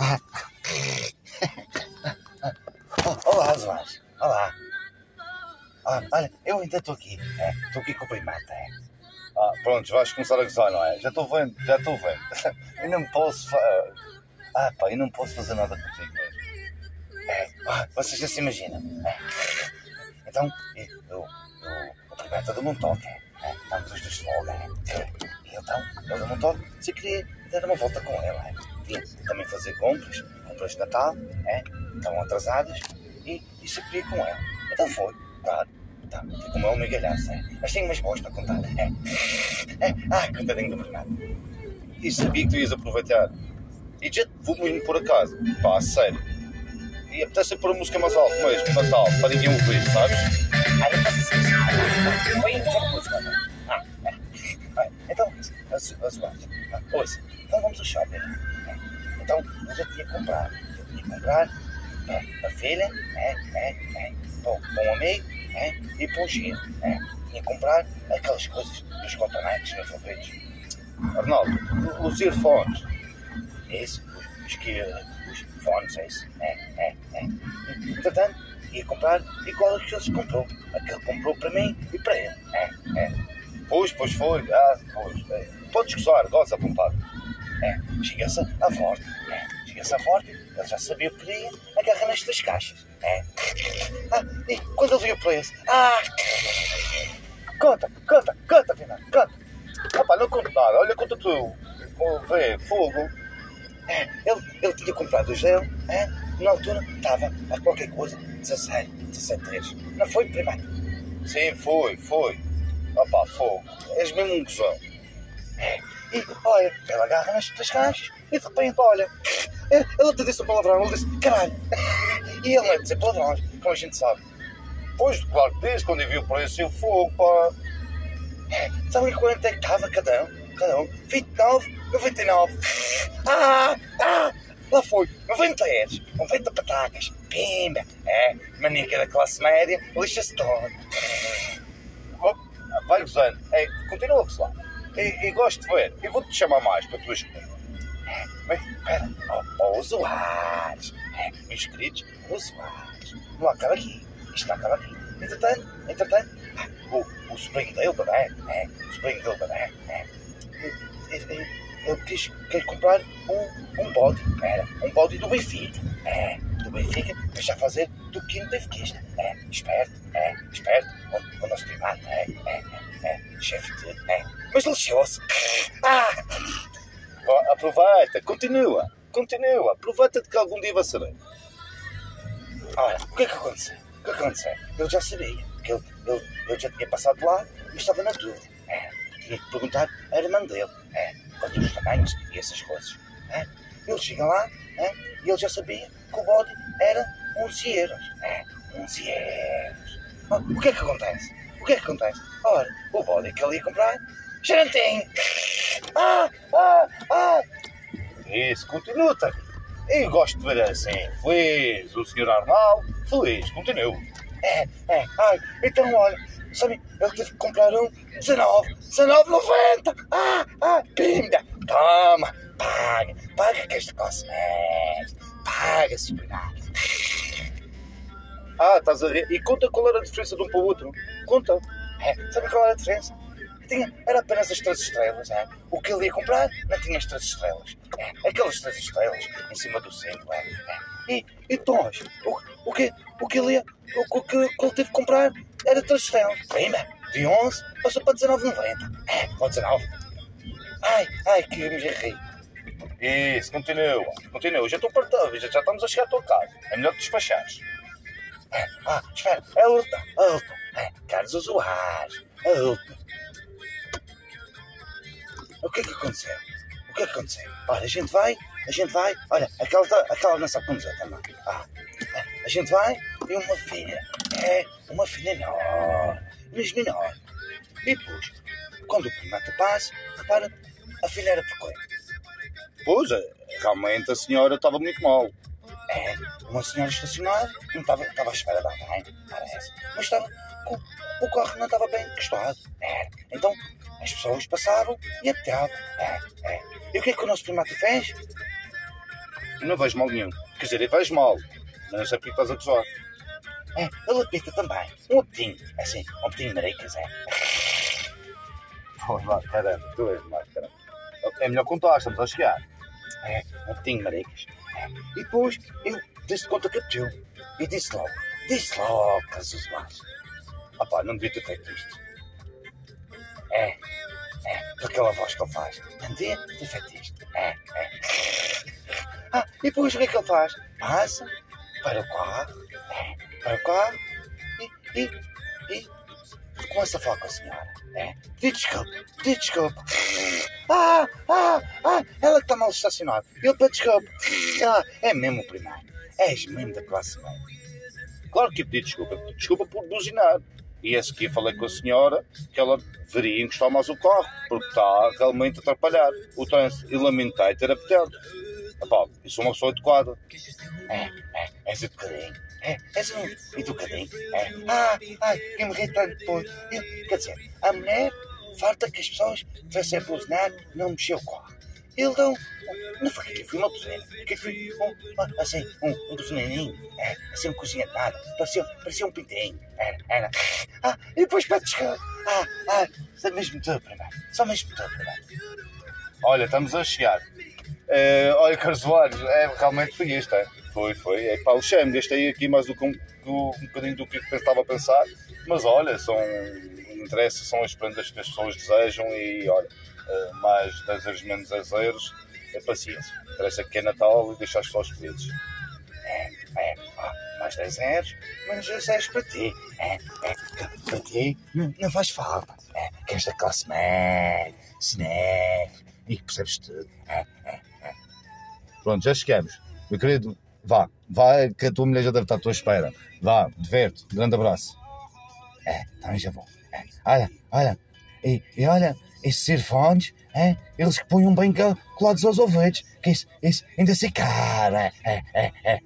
Ah. Olá, Soares. Olá. Ah, olha, eu ainda estou aqui. Estou é, aqui com o primata. É. Ah, pronto, vais começar a gozar, não é? Já estou vendo, já estou vendo. eu não posso. Fa... Ah, pá, eu não posso fazer nada contigo mesmo. É, ah, vocês já se imaginam. É. Então, eu, eu, o primata deu-me um toque. É. Estamos os dois de folga. É. Então, ele deu-me um toque. Se eu queria dar uma volta com ele. É. Também fazer compras, compras de Natal. É. Estavam atrasadas. E, e se queria com ele. Então foi, claro. Tá, fui com o meu migalhaço, é. Mas tenho umas boas para contar. É. É. Ah, contadinho do Bernardo. E sabia que tu ias aproveitar. E já vou mesmo por acaso. Pá, sério. E apetece pôr a música mais alto mesmo, Natal, para ninguém ouvir, sabes? Ah, não faças isso. Põe a música, não Ah, é. Então, ouça, ouça. Então vamos ao shopping. É. Já tinha comprado. Eu tinha comprado para, a filha, é, é, é, para, um amigo, é, e para o giro. É. Tinha comprar aquelas coisas dos cotonetes nos ouvidos. Arnaldo, os earphones. Isso, os, os, os fones, é isso. É, é, é. Entretanto, ia comprar igual a que eles comprou. Aquele comprou para mim e para ele. É, é. Pois, pois foi. Ah, pois. É. Podes gozar, goza vontade. É, chega-se à forte. É, à forte. Ele já sabia o que queria. Agarra nestas caixas. É. Ah, e quando ele viu o preço? Ah! Conta, conta, conta, Fernando, conta. Pá, não conto nada. Olha, conta tu. Vê, fogo. É, ele, ele tinha comprado o gel, é, na altura estava a qualquer coisa, 16, 17 3. Não foi, primeiro? Sim, foi, foi. Pá, fogo. És mesmo um gozão. É, e olha, ele agarra nas três caixas e de repente, olha, ele te disse um palavrão, ele disse, caralho. E ele é dizer palavrões, como a gente sabe. Pois, claro que disse, quando eu vi o preço, eu fogo, pá. É, sabe quanto é que estava cada um? Cada um? 29, 99. Ah, ah, lá foi, 90 euros, 90 patacas, pimba. É, maníaca da classe média, lixa-se todo. Oh, vai gozando. É, continua, pessoal. E, e gosto de ver. Eu vou-te chamar mais para tu escolher. Espera, oh, oh, usuários. É, queridos usuários. Não acaba aqui. Isto não acaba aqui. Entretanto, entretanto, o, o sobrinho dele, é, é, o sobrinho dele, é, é, ele, ele quis, quis comprar um, um bode, era, um bode do Benfica, é, do Benfica, deixa fazer do quinto benfiquista, é, esperto, é, esperto, o, o nosso primata, é, é, é chefe de, é, mas lixou-se, ah! Aproveita, continua, continua, aproveita de que algum dia vai saber. Ora, o que é que aconteceu? O que aconteceu? Eu já sabia que ele, ele, ele já tinha passado lá e estava na dúvida. É, tinha que perguntar à irmã dele, é, quanto os tamanhos e essas coisas. É. Ele chega lá é, e ele já sabia que o bode era 11 euros. É, 11 euros. Oh, o que é que acontece? O que é que acontece? Ora, o bode que ele ia comprar tem. Ah, ah, ah. Isso, continua, tá? Eu gosto de ver assim, feliz, o senhor Arnaldo, feliz, continua. É, é, ai, então olha, sabe, ele teve que comprar um 19, 19,90! Ah, ah, pinda! Toma, paga, paga que esta cosmética, paga, sobrinho. Ah, estás a ver? E conta qual era a diferença de um para o outro. Conta. É, sabe qual era a diferença? Tinha, era apenas as três estrelas. É? O que ele ia comprar não tinha as três estrelas. É, aquelas três estrelas em cima do centro. É, é. E, e o, o, que, o que ele ia, o, o que, que ele teve que comprar era três estrelas. Prima, de 11 passou para 19,90. É, para 19. Ai, ai, que me ri. Isso, continua, continua. Já estou partido, já, já estamos a chegar à tua casa. É melhor que despachares. É, ah, espera, é a última. É, a última. O que é que aconteceu? O que é que aconteceu? Olha, a gente vai, a gente vai, olha, aquela, tá, aquela não sabe conduzir também. Ah, a gente vai e uma filha, é, uma filha enorme, mesmo enorme. E depois, quando o primata passa, repara, a filha era pequena. Pois, é, realmente a senhora estava muito mal. É, uma senhora estacionada, não estava, estava à espera de alguém, parece. Mas estava, o, o carro não estava bem encostado. É, então as pessoas passavam e aterravam. É, é. E o que é que o nosso primata fez? não vejo mal nenhum. Quer dizer, eu vejo mal, mas não sei porque estás a gozar. É, ele apita também. Um apetinho, assim, um apetinho de maricas, é. Pô, vá, caramba, tu és mais, caramba. É melhor contar, estamos a chegar. É, um apetinho de maricas. É. E depois, eu disse conta que apeteu. E disse logo, disse logo, Jesus Vaz. Ah pá, não devia ter feito isto. É, é, por aquela voz que ele faz. Ter feito isto. É, é. Ah, e depois o que é que ele faz? Passa para o carro, é, para o carro e, e, e começa a falar com a senhora. É, pedi desculpa, pedi desculpa. Ah, ah, ah, ela que está mal estacionada. Eu pedi desculpa. Ah, é mesmo o primeiro. És mesmo da classe média. Claro que pedi desculpa. Desculpa por buzinar. E a seguir falei com a senhora que ela deveria encostar mais o carro, porque está realmente a atrapalhar o trânsito. E lamentei ter apetente. Epá, eu sou uma pessoa adequada. É, é, és educadinho. É, és um educadinho. É. Ah, ai, quem me ri tanto depois. Quer dizer, a mulher farta que as pessoas tivessem a buzinar, não mexeu o carro. Ele deu. Não foi que foi uma buzina. Que foi um, assim, um, um buzininho. É, assim, um cozinha de nada. Parecia, parecia um pintinho. Era, era. Ah, e depois para descarga. Ah, ah, só mesmo tu primeiro. Só mesmo tu primeiro. Olha, estamos a chegar. Uh, olha, Carlos Soares, é, realmente foi isto, é? Foi, foi. É pá, o Shem, gastei aqui mais do que um, um, um bocadinho do que estava a pensar, mas olha, são, interessa, são as prendas que as pessoas desejam e olha, mais 10 euros, menos 10 euros, é paciência. Interessa que é Natal e deixar as pessoas felizes. É, é, ah, mais 10 euros, menos 10 euros para ti. É, é, para ti não, faz falta. É, que esta classe média, snef, e que percebes tudo. É, é, é. Pronto, já chegamos. Meu querido, vá, vá, que a tua mulher já deve estar à tua espera. Vá, diverte, grande abraço. É, também já vou. É, olha, olha, e, e olha, esses earphones, é, eles que põem bem colados aos ouvidos, que isso, isso ainda se cara. É, é, é.